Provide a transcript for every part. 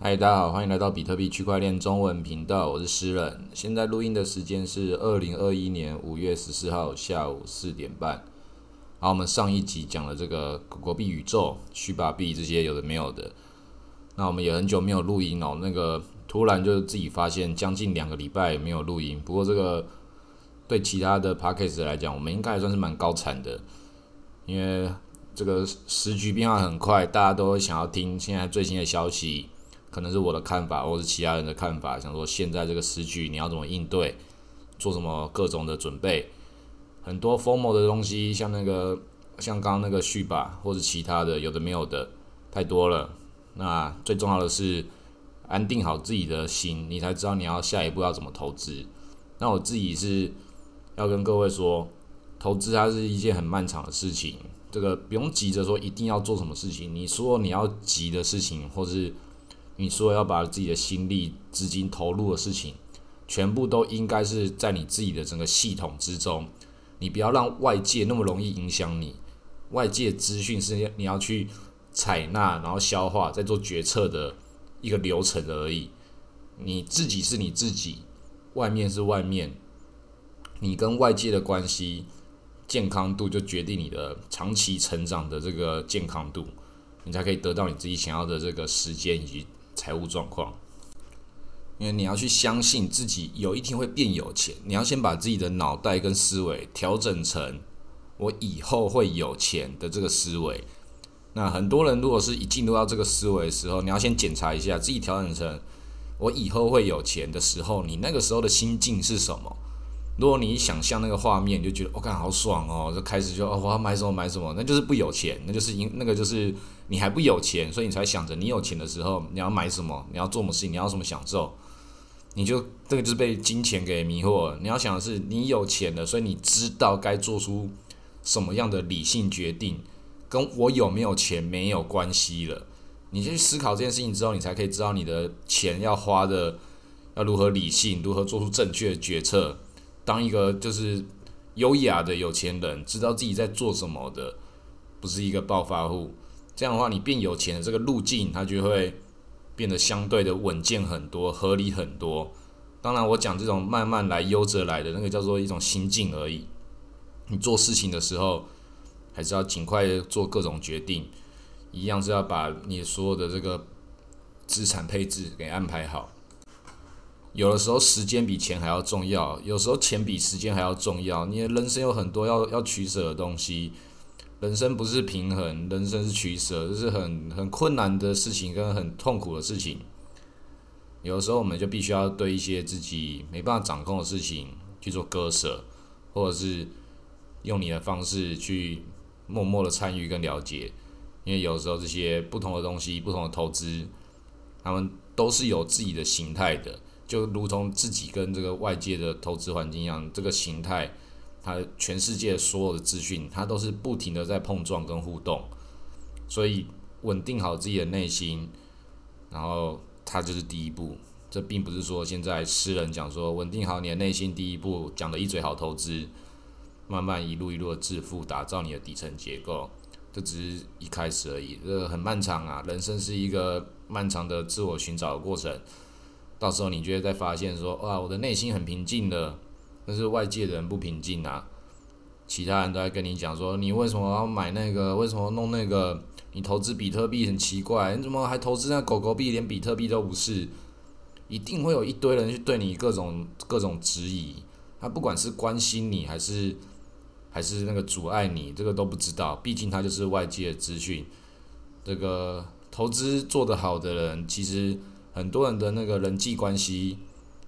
嗨，大家好，欢迎来到比特币区块链中文频道，我是诗人。现在录音的时间是二零二一年五月十四号下午四点半。好，我们上一集讲了这个国币宇宙、虚把币这些有的没有的。那我们也很久没有录音哦，那个突然就自己发现将近两个礼拜没有录音。不过这个对其他的 p a c k a g e 来讲，我们应该还算是蛮高产的，因为这个时局变化很快，大家都想要听现在最新的消息。可能是我的看法，或是其他人的看法，想说现在这个时局你要怎么应对，做什么各种的准备，很多 formal 的东西，像那个像刚刚那个续吧，或者其他的有的没有的太多了。那最重要的是安定好自己的心，你才知道你要下一步要怎么投资。那我自己是要跟各位说，投资它是一件很漫长的事情，这个不用急着说一定要做什么事情。你说你要急的事情，或是你说要把自己的心力、资金投入的事情，全部都应该是在你自己的整个系统之中。你不要让外界那么容易影响你。外界资讯是你要去采纳，然后消化，再做决策的一个流程而已。你自己是你自己，外面是外面。你跟外界的关系、健康度，就决定你的长期成长的这个健康度，你才可以得到你自己想要的这个时间以及。财务状况，因为你要去相信自己有一天会变有钱，你要先把自己的脑袋跟思维调整成我以后会有钱的这个思维。那很多人如果是一进入到这个思维的时候，你要先检查一下自己调整成我以后会有钱的时候，你那个时候的心境是什么？如果你想象那个画面，你就觉得我看好爽哦，就开始就哦我要买什么买什么，那就是不有钱，那就是因那个就是你还不有钱，所以你才想着你有钱的时候你要买什么，你要做什么事情，你要什么享受，你就这个就是被金钱给迷惑。你要想的是你有钱了，所以你知道该做出什么样的理性决定，跟我有没有钱没有关系了。你先去思考这件事情之后，你才可以知道你的钱要花的要如何理性，如何做出正确的决策。当一个就是优雅的有钱人，知道自己在做什么的，不是一个暴发户。这样的话，你变有钱的这个路径，它就会变得相对的稳健很多，合理很多。当然，我讲这种慢慢来、悠着来的那个叫做一种心境而已。你做事情的时候，还是要尽快做各种决定，一样是要把你所有的这个资产配置给安排好。有的时候时间比钱还要重要，有时候钱比时间还要重要。你的人生有很多要要取舍的东西，人生不是平衡，人生是取舍，这是很很困难的事情跟很痛苦的事情。有的时候我们就必须要对一些自己没办法掌控的事情去做割舍，或者是用你的方式去默默的参与跟了解，因为有时候这些不同的东西、不同的投资，他们都是有自己的形态的。就如同自己跟这个外界的投资环境一样，这个形态，它全世界所有的资讯，它都是不停的在碰撞跟互动，所以稳定好自己的内心，然后它就是第一步。这并不是说现在诗人讲说稳定好你的内心，第一步讲的一嘴好投资，慢慢一路一路的致富，打造你的底层结构，这只是一开始而已。这个很漫长啊，人生是一个漫长的自我寻找的过程。到时候你就会再发现说，哇，我的内心很平静的，但是外界的人不平静啊。其他人都在跟你讲说，你为什么要买那个？为什么弄那个？你投资比特币很奇怪，你怎么还投资那狗狗币？连比特币都不是，一定会有一堆人去对你各种各种质疑。他不管是关心你，还是还是那个阻碍你，这个都不知道。毕竟他就是外界的资讯。这个投资做得好的人，其实。很多人的那个人际关系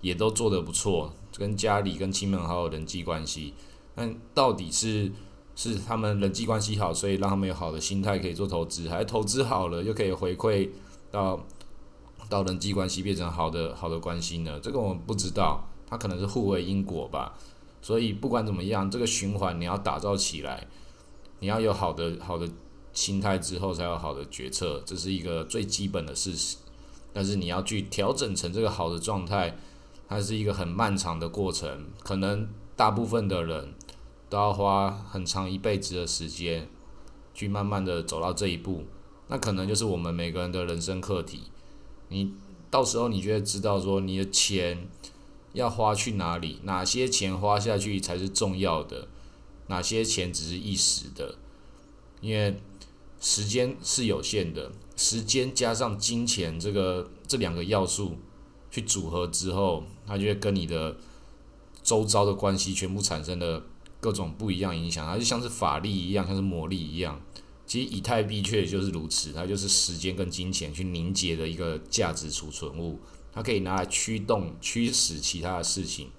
也都做得不错，跟家里、跟亲朋好友人际关系，但到底是是他们人际关系好，所以让他们有好的心态可以做投资，还是投资好了又可以回馈到到人际关系变成好的好的关系呢？这个我们不知道，它可能是互为因果吧。所以不管怎么样，这个循环你要打造起来，你要有好的好的心态之后，才有好的决策，这是一个最基本的事实。但是你要去调整成这个好的状态，它是一个很漫长的过程，可能大部分的人都要花很长一辈子的时间，去慢慢的走到这一步。那可能就是我们每个人的人生课题。你到时候你就会知道说你的钱要花去哪里，哪些钱花下去才是重要的，哪些钱只是一时的，因为时间是有限的，时间加上金钱这个这两个要素去组合之后，它就会跟你的周遭的关系全部产生了各种不一样影响，它就像是法力一样，像是魔力一样。其实以太币确实就是如此，它就是时间跟金钱去凝结的一个价值储存物，它可以拿来驱动、驱使其他的事情，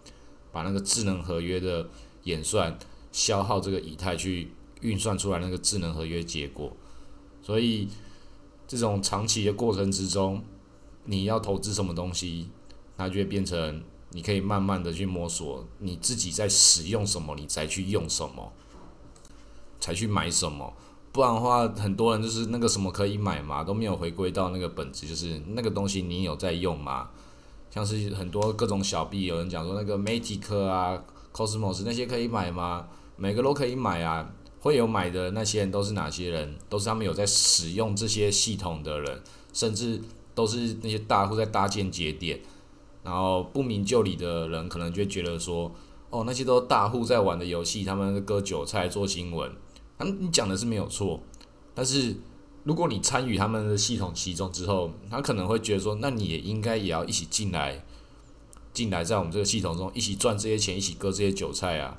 把那个智能合约的演算消耗这个以太去运算出来那个智能合约结果。所以这种长期的过程之中，你要投资什么东西，它就会变成你可以慢慢的去摸索你自己在使用什么，你才去用什么，才去买什么。不然的话，很多人就是那个什么可以买嘛，都没有回归到那个本质，就是那个东西你有在用吗？像是很多各种小币，有人讲说那个 Matic 啊、Cosmos 那些可以买吗？每个都可以买啊。会有买的那些人都是哪些人？都是他们有在使用这些系统的人，甚至都是那些大户在搭建节点。然后不明就里的人可能就觉得说，哦，那些都是大户在玩的游戏，他们割韭菜做新闻。嗯，你讲的是没有错，但是如果你参与他们的系统其中之后，他可能会觉得说，那你也应该也要一起进来，进来在我们这个系统中一起赚这些钱，一起割这些韭菜啊。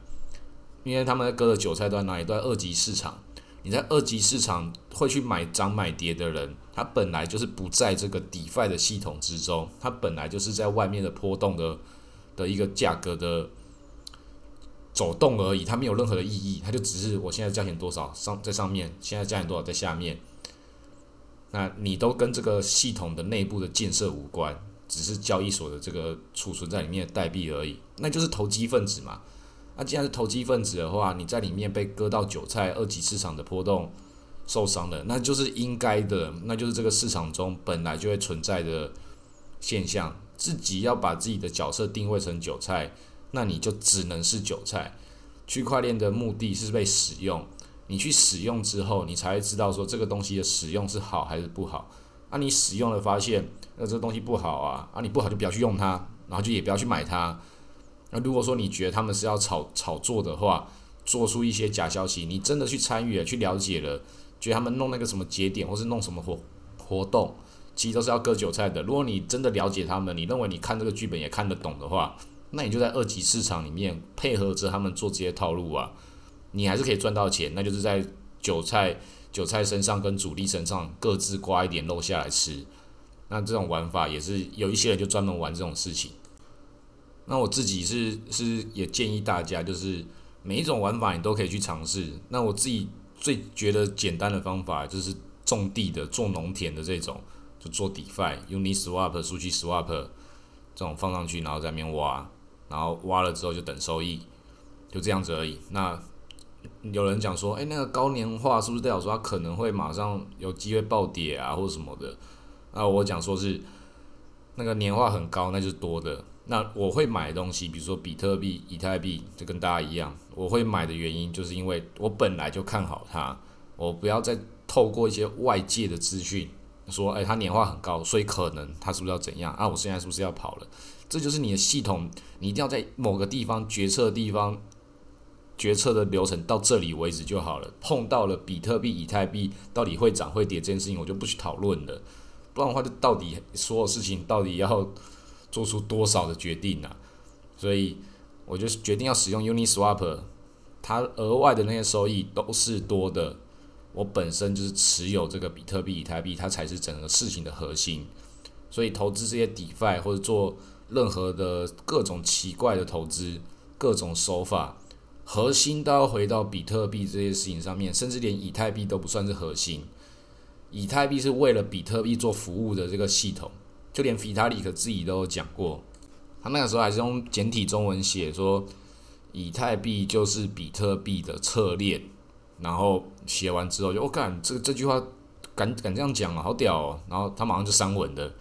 因为他们割的韭菜都在哪一段二级市场。你在二级市场会去买涨买跌的人，他本来就是不在这个 DeFi 的系统之中，他本来就是在外面的波动的的一个价格的。走动而已，它没有任何的意义，它就只是我现在价钱多少上在上面，现在价钱多少在下面。那你都跟这个系统的内部的建设无关，只是交易所的这个储存在里面的代币而已，那就是投机分子嘛。那既然是投机分子的话，你在里面被割到韭菜，二级市场的波动受伤了，那就是应该的，那就是这个市场中本来就会存在的现象。自己要把自己的角色定位成韭菜。那你就只能是韭菜。区块链的目的是被使用，你去使用之后，你才会知道说这个东西的使用是好还是不好。啊，你使用了发现，那这个东西不好啊，啊，你不好就不要去用它，然后就也不要去买它。那如果说你觉得他们是要炒炒作的话，做出一些假消息，你真的去参与了，去了解了，觉得他们弄那个什么节点或是弄什么活活动，其实都是要割韭菜的。如果你真的了解他们，你认为你看这个剧本也看得懂的话，那你就在二级市场里面配合着他们做这些套路啊，你还是可以赚到钱。那就是在韭菜韭菜身上跟主力身上各自刮一点肉下来吃。那这种玩法也是有一些人就专门玩这种事情。那我自己是是也建议大家，就是每一种玩法你都可以去尝试。那我自己最觉得简单的方法就是种地的、种农田的这种，就做 DeFi、Uniswap、数据 Swap 这种放上去，然后在那边挖。然后挖了之后就等收益，就这样子而已。那有人讲说，哎，那个高年化是不是代表说它可能会马上有机会暴跌啊，或者什么的？那我讲说是那个年化很高，那就是多的。那我会买东西，比如说比特币、以太币，就跟大家一样，我会买的原因就是因为我本来就看好它，我不要再透过一些外界的资讯说，哎，它年化很高，所以可能它是不是要怎样啊？我现在是不是要跑了？这就是你的系统，你一定要在某个地方决策的地方，决策的流程到这里为止就好了。碰到了比特币、以太币到底会涨会跌这件事情，我就不去讨论了。不然的话，就到底所有事情到底要做出多少的决定呢？所以我就决定要使用 Uniswap，它额外的那些收益都是多的。我本身就是持有这个比特币、以太币，它才是整个事情的核心。所以投资这些 DeFi 或者做任何的各种奇怪的投资，各种手法，核心都要回到比特币这些事情上面，甚至连以太币都不算是核心。以太币是为了比特币做服务的这个系统，就连皮塔里克自己都讲过，他那个时候还是用简体中文写说，以太币就是比特币的侧链，然后写完之后就我干，这这句话敢敢这样讲啊，好屌哦，然后他马上就删文的，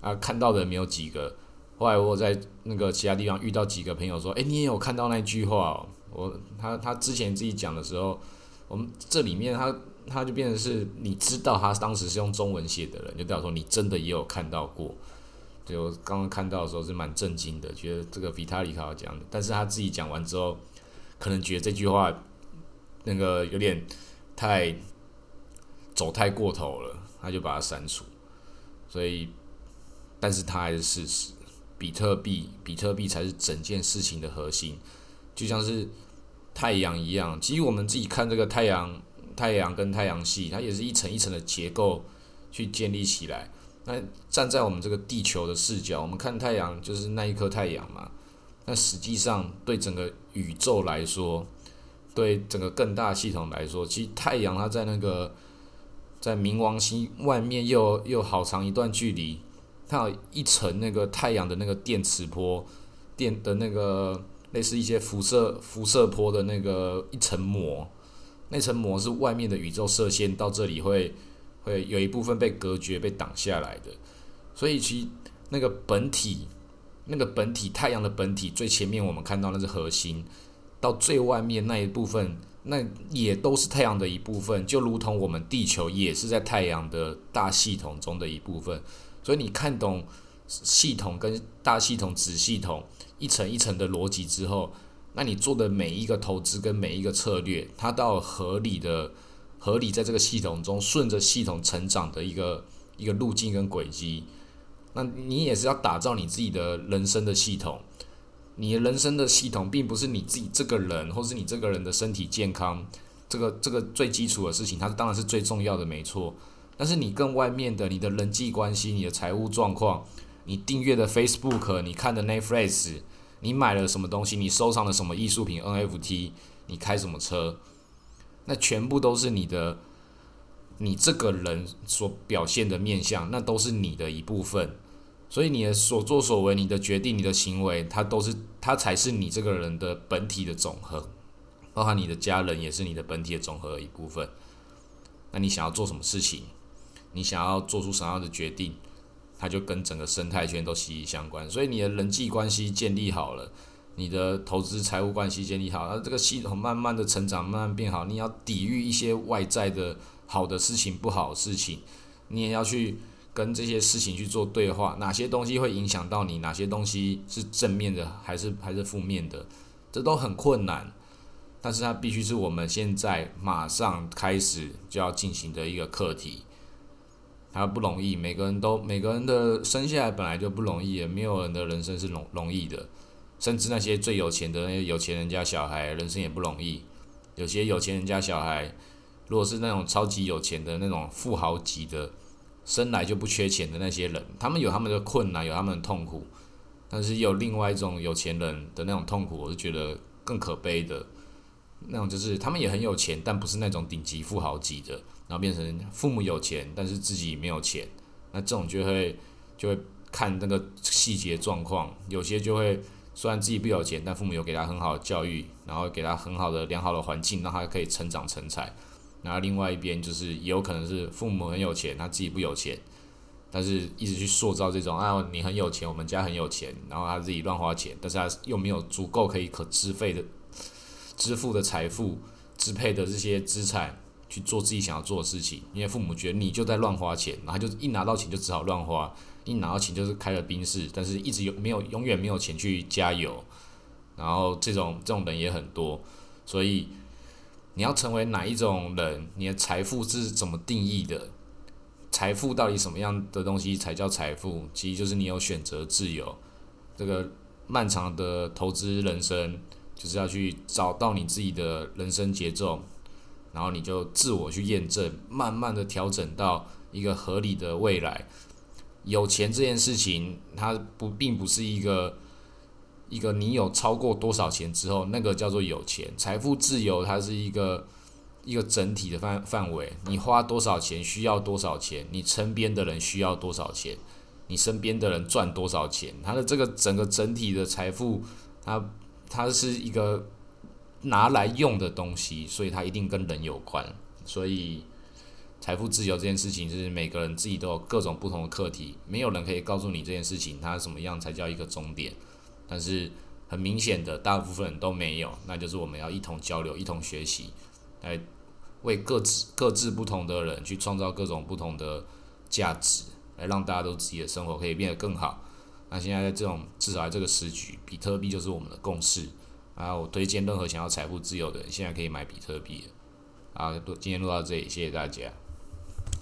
啊，看到的没有几个。后来我在那个其他地方遇到几个朋友说：“哎，你也有看到那句话哦？”我他他之前自己讲的时候，我们这里面他他就变成是你知道他当时是用中文写的人，就代表说你真的也有看到过。就刚刚看到的时候是蛮震惊的，觉得这个比塔里卡讲的，但是他自己讲完之后，可能觉得这句话那个有点太走太过头了，他就把它删除。所以，但是他还是事实，比特币，比特币才是整件事情的核心，就像是太阳一样。其实我们自己看这个太阳，太阳跟太阳系，它也是一层一层的结构去建立起来。那站在我们这个地球的视角，我们看太阳就是那一颗太阳嘛。那实际上对整个宇宙来说，对整个更大系统来说，其实太阳它在那个在冥王星外面又又好长一段距离，它有一层那个太阳的那个电磁波，电的那个类似一些辐射辐射波的那个一层膜，那层膜是外面的宇宙射线到这里会。会有一部分被隔绝、被挡下来的，所以其那个本体、那个本体太阳的本体最前面我们看到那是核心，到最外面那一部分，那也都是太阳的一部分，就如同我们地球也是在太阳的大系统中的一部分。所以你看懂系统跟大系统、子系统一层一层的逻辑之后，那你做的每一个投资跟每一个策略，它到合理的。合理在这个系统中顺着系统成长的一个一个路径跟轨迹，那你也是要打造你自己的人生的系统。你的人生的系统并不是你自己这个人，或是你这个人的身体健康，这个这个最基础的事情，它当然是最重要的，没错。但是你更外面的，你的人际关系、你的财务状况、你订阅的 Facebook、你看的 Netflix、你买了什么东西、你收藏了什么艺术品 NFT、你开什么车。那全部都是你的，你这个人所表现的面相，那都是你的一部分。所以你的所作所为、你的决定、你的行为，它都是，它才是你这个人的本体的总和。包含你的家人，也是你的本体的总和的一部分。那你想要做什么事情，你想要做出什么样的决定，它就跟整个生态圈都息息相关。所以你的人际关系建立好了。你的投资财务关系建立好，那这个系统慢慢的成长，慢慢变好。你要抵御一些外在的好的事情、不好的事情，你也要去跟这些事情去做对话。哪些东西会影响到你？哪些东西是正面的，还是还是负面的？这都很困难，但是它必须是我们现在马上开始就要进行的一个课题。他不容易，每个人都每个人的生下来本来就不容易，也没有人的人生是容容易的。甚至那些最有钱的那些有钱人家小孩，人生也不容易。有些有钱人家小孩，如果是那种超级有钱的那种富豪级的，生来就不缺钱的那些人，他们有他们的困难，有他们的痛苦。但是有另外一种有钱人的那种痛苦，我是觉得更可悲的。那种就是他们也很有钱，但不是那种顶级富豪级的，然后变成父母有钱，但是自己没有钱。那这种就会就会看那个细节状况，有些就会。虽然自己不有钱，但父母有给他很好的教育，然后给他很好的良好的环境，让他可以成长成才。然后另外一边就是也有可能是父母很有钱，他自己不有钱，但是一直去塑造这种啊，你很有钱，我们家很有钱，然后他自己乱花钱，但是他又没有足够可以可支配的支付的财富支配的这些资产去做自己想要做的事情，因为父母觉得你就在乱花钱，然后就一拿到钱就只好乱花。一拿到钱就是开了宾士，但是一直有没有永远没有钱去加油，然后这种这种人也很多，所以你要成为哪一种人，你的财富是怎么定义的？财富到底什么样的东西才叫财富？其实就是你有选择自由。这个漫长的投资人生，就是要去找到你自己的人生节奏，然后你就自我去验证，慢慢的调整到一个合理的未来。有钱这件事情，它不并不是一个一个你有超过多少钱之后，那个叫做有钱。财富自由，它是一个一个整体的范范围。你花多少钱，需要多少钱，你身边的人需要多少钱，你身边的人赚多少钱，它的这个整个整体的财富，它它是一个拿来用的东西，所以它一定跟人有关，所以。财富自由这件事情，是每个人自己都有各种不同的课题，没有人可以告诉你这件事情它什么样才叫一个终点。但是很明显的，大部分人都没有，那就是我们要一同交流、一同学习，来为各自各自不同的人去创造各种不同的价值，来让大家都自己的生活可以变得更好。那现在在这种至少在这个时局，比特币就是我们的共识。啊，我推荐任何想要财富自由的人，现在可以买比特币。啊，今天录到这里，谢谢大家。